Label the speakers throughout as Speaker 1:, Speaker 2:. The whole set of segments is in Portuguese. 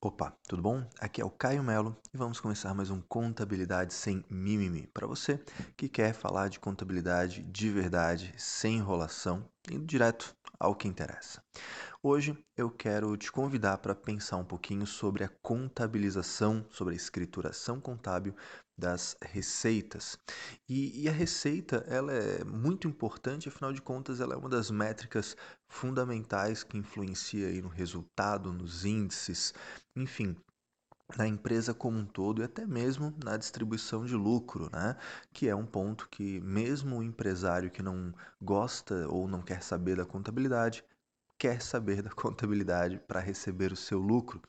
Speaker 1: Opa, tudo bom? Aqui é o Caio Melo e vamos começar mais um Contabilidade Sem Mimimi. Para você que quer falar de contabilidade de verdade, sem enrolação, indo direto ao que interessa. Hoje eu quero te convidar para pensar um pouquinho sobre a contabilização, sobre a escrituração contábil das receitas. E, e, a receita ela é muito importante, afinal de contas, ela é uma das métricas fundamentais que influencia aí no resultado, nos índices, enfim, na empresa como um todo e até mesmo na distribuição de lucro, né? Que é um ponto que mesmo o empresário que não gosta ou não quer saber da contabilidade, quer saber da contabilidade para receber o seu lucro.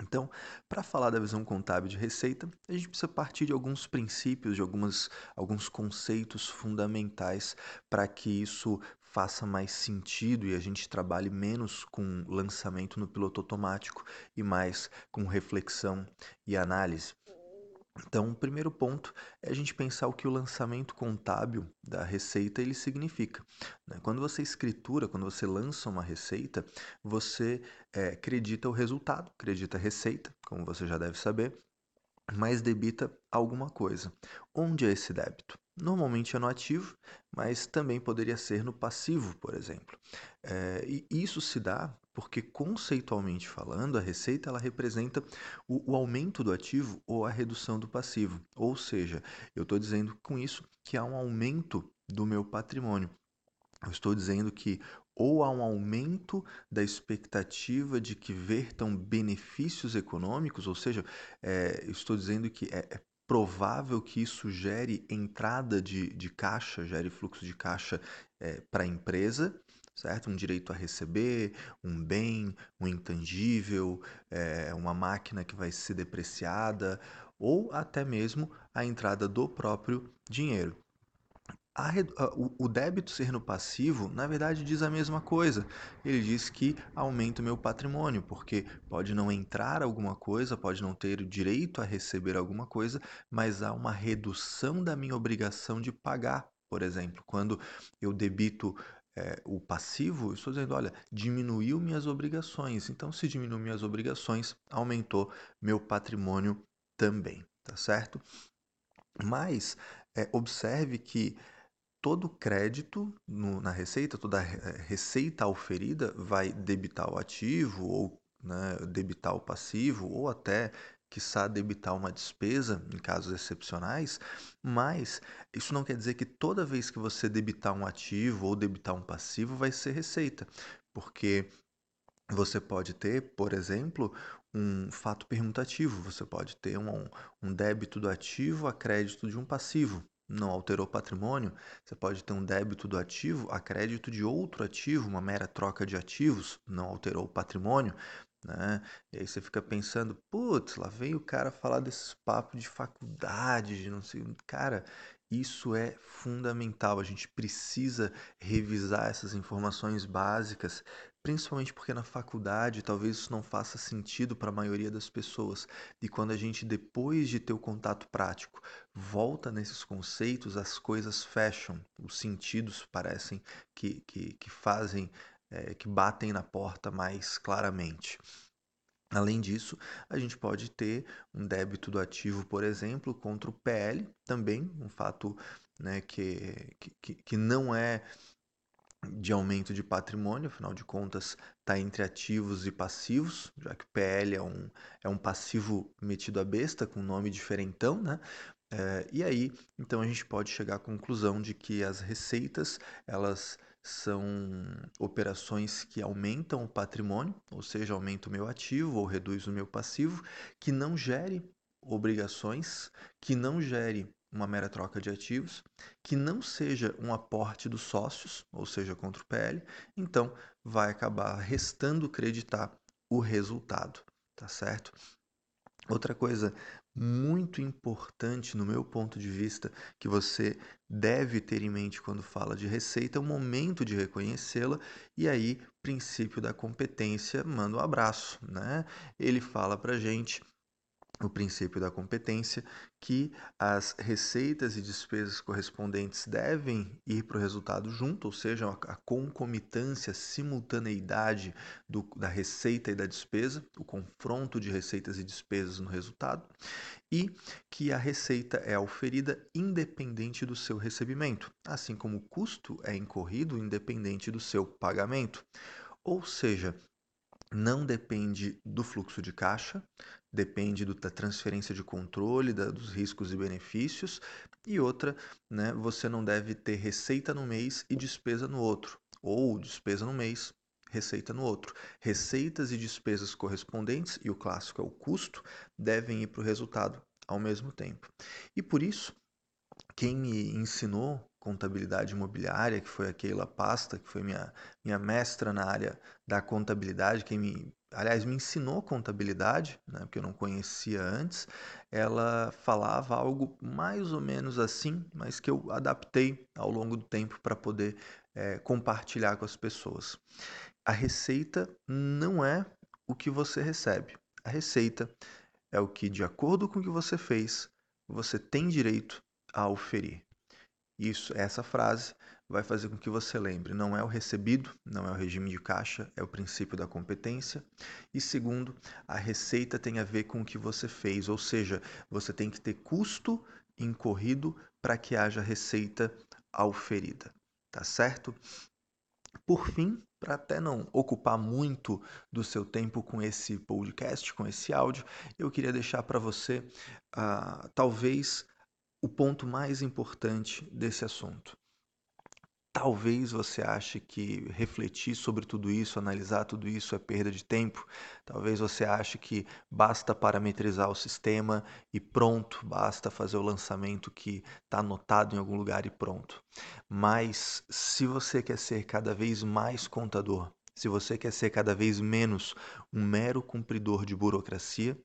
Speaker 1: Então, para falar da visão contábil de receita, a gente precisa partir de alguns princípios, de algumas, alguns conceitos fundamentais para que isso faça mais sentido e a gente trabalhe menos com lançamento no piloto automático e mais com reflexão e análise. Então, o primeiro ponto é a gente pensar o que o lançamento contábil da receita ele significa. Né? Quando você escritura, quando você lança uma receita, você é, acredita o resultado, acredita a receita, como você já deve saber, mas debita alguma coisa. Onde é esse débito? Normalmente é no ativo, mas também poderia ser no passivo, por exemplo. É, e isso se dá porque, conceitualmente falando, a receita ela representa o, o aumento do ativo ou a redução do passivo. Ou seja, eu estou dizendo com isso que há um aumento do meu patrimônio. Eu estou dizendo que ou há um aumento da expectativa de que vertam benefícios econômicos, ou seja, é, estou dizendo que é, é, provável que isso gere entrada de, de caixa, gere fluxo de caixa é, para a empresa, certo? Um direito a receber, um bem, um intangível, é, uma máquina que vai ser depreciada, ou até mesmo a entrada do próprio dinheiro. A, o, débito ser no passivo, na verdade, diz a mesma coisa. Ele diz que aumenta o meu patrimônio, porque pode não entrar alguma coisa, pode não ter direito a receber alguma coisa, mas há uma redução da minha obrigação de pagar. Por exemplo, quando eu debito é, o passivo, eu estou dizendo, olha, diminuiu minhas obrigações. Então, se diminuiu minhas obrigações, aumentou meu patrimônio também, tá certo? Mas é, observe que todo crédito no, na receita, toda receita oferida vai debitar o ativo ou né, debitar o passivo ou até quiçá debitar uma despesa em casos excepcionais, mas isso não quer dizer que toda vez que você debitar um ativo ou debitar um passivo vai ser receita, porque você pode ter, por exemplo, um fato permutativo, você pode ter um, um débito do ativo a crédito de um passivo não alterou patrimônio, você pode ter um débito do ativo a crédito de outro ativo, uma mera troca de ativos, não alterou o patrimônio. Né? E aí você fica pensando, putz, lá veio o cara falar desses papos de faculdade, de não sei. Cara, isso é fundamental. A gente precisa revisar essas informações básicas, principalmente porque na faculdade talvez isso não faça sentido para a maioria das pessoas. E quando a gente, depois de ter o contato prático, volta nesses conceitos, as coisas fecham, os sentidos parecem que, que, que fazem é, que batem na porta mais claramente. Além disso, a gente pode ter um débito do ativo, por exemplo, contra o PL, também um fato né, que, que, que não é de aumento de patrimônio, afinal de contas está entre ativos e passivos, já que PL é um, é um passivo metido a besta, com nome diferentão, né? É, e aí, então a gente pode chegar à conclusão de que as receitas, elas são operações que aumentam o patrimônio, ou seja, aumenta o meu ativo ou reduz o meu passivo, que não gere obrigações, que não gere uma mera troca de ativos, que não seja um aporte dos sócios, ou seja, contra o PL, então vai acabar restando creditar o resultado, tá certo? Outra coisa muito importante, no meu ponto de vista, que você deve ter em mente quando fala de receita, é o momento de reconhecê-la, e aí, princípio da competência, manda um abraço, né? Ele fala pra gente o princípio da competência, que as receitas e despesas correspondentes devem ir para o resultado junto, ou seja, a concomitância, a simultaneidade do, da receita e da despesa, o confronto de receitas e despesas no resultado, e que a receita é auferida independente do seu recebimento, assim como o custo é incorrido independente do seu pagamento. Ou seja, não depende do fluxo de caixa, depende da transferência de controle, da, dos riscos e benefícios, e outra, né, você não deve ter receita no mês e despesa no outro, ou despesa no mês, receita no outro. Receitas e despesas correspondentes, e o clássico é o custo, devem ir para o resultado ao mesmo tempo. E por isso, quem me ensinou contabilidade imobiliária, que foi a Keila Pasta, que foi minha, minha mestra na área da contabilidade, quem me, aliás, me ensinou contabilidade, né, porque eu não conhecia antes, ela falava algo mais ou menos assim, mas que eu adaptei ao longo do tempo para poder é, compartilhar com as pessoas. A receita não é o que você recebe. A receita é o que, de acordo com o que você fez, você tem direito a oferir. Isso, essa frase vai fazer com que você lembre, não é o recebido, não é o regime de caixa, é o princípio da competência. E segundo, a receita tem a ver com o que você fez, ou seja, você tem que ter custo incorrido para que haja receita auferida, tá certo? Por fim, para até não ocupar muito do seu tempo com esse podcast, com esse áudio, eu queria deixar para você, uh, talvez, o ponto mais importante desse assunto. Talvez você ache que refletir sobre tudo isso, analisar tudo isso é perda de tempo. Talvez você ache que basta parametrizar o sistema e pronto, basta fazer o lançamento que está anotado em algum lugar e pronto. Mas se você quer ser cada vez mais contador, se você quer ser cada vez menos um mero cumpridor de burocracia,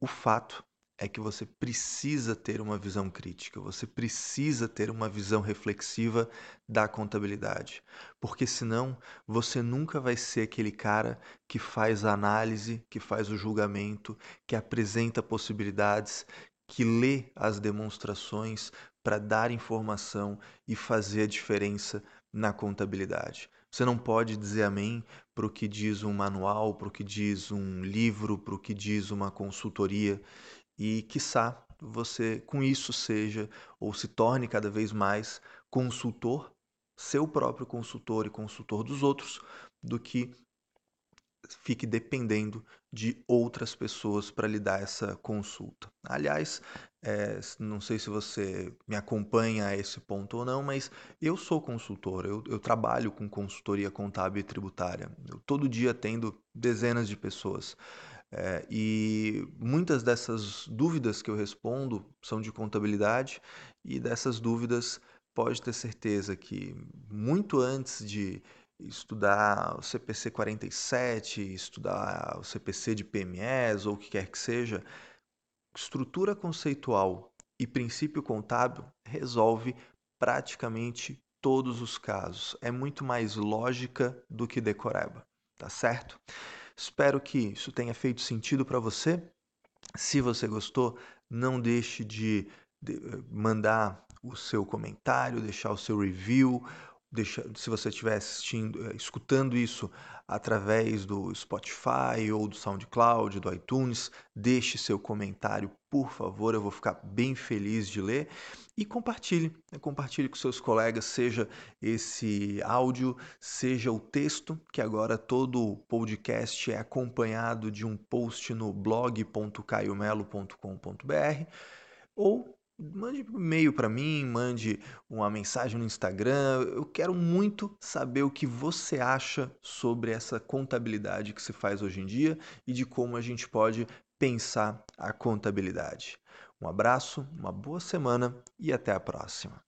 Speaker 1: o fato é que você precisa ter uma visão crítica, você precisa ter uma visão reflexiva da contabilidade, porque senão você nunca vai ser aquele cara que faz a análise, que faz o julgamento, que apresenta possibilidades, que lê as demonstrações para dar informação e fazer a diferença na contabilidade. Você não pode dizer amém para o que diz um manual, para o que diz um livro, para o que diz uma consultoria e, quiçá, você com isso seja ou se torne cada vez mais consultor, seu próprio consultor e consultor dos outros, do que fique dependendo de outras pessoas para lhe dar essa consulta. Aliás, é, não sei se você me acompanha a esse ponto ou não, mas eu sou consultor, eu, eu trabalho com consultoria contábil e tributária. Eu todo dia atendo dezenas de pessoas. É, e muitas dessas dúvidas que eu respondo são de contabilidade, e dessas dúvidas pode ter certeza que muito antes de estudar o CPC 47, estudar o CPC de PMEs ou o que quer que seja, estrutura conceitual e princípio contábil resolve praticamente todos os casos. É muito mais lógica do que decoreba, tá certo? Espero que isso tenha feito sentido para você. Se você gostou, não deixe de, eh, mandar o seu comentário, deixar o seu review, deixa, se você estiver assistindo, eh, escutando isso através do Spotify ou do SoundCloud, do iTunes, deixe seu comentário, por favor, eu vou ficar bem feliz de ler e compartilhe, né? compartilhe com seus colegas, seja esse áudio, seja o texto, que agora todo podcast é acompanhado de um post no blog.caiomelo.com.br ou mande um e-mail para mim, mande uma mensagem no Instagram. Eu quero muito saber o que você acha sobre essa contabilidade que se faz hoje em dia e de como a gente pode pensar a contabilidade. Um abraço, uma boa semana e até a próxima.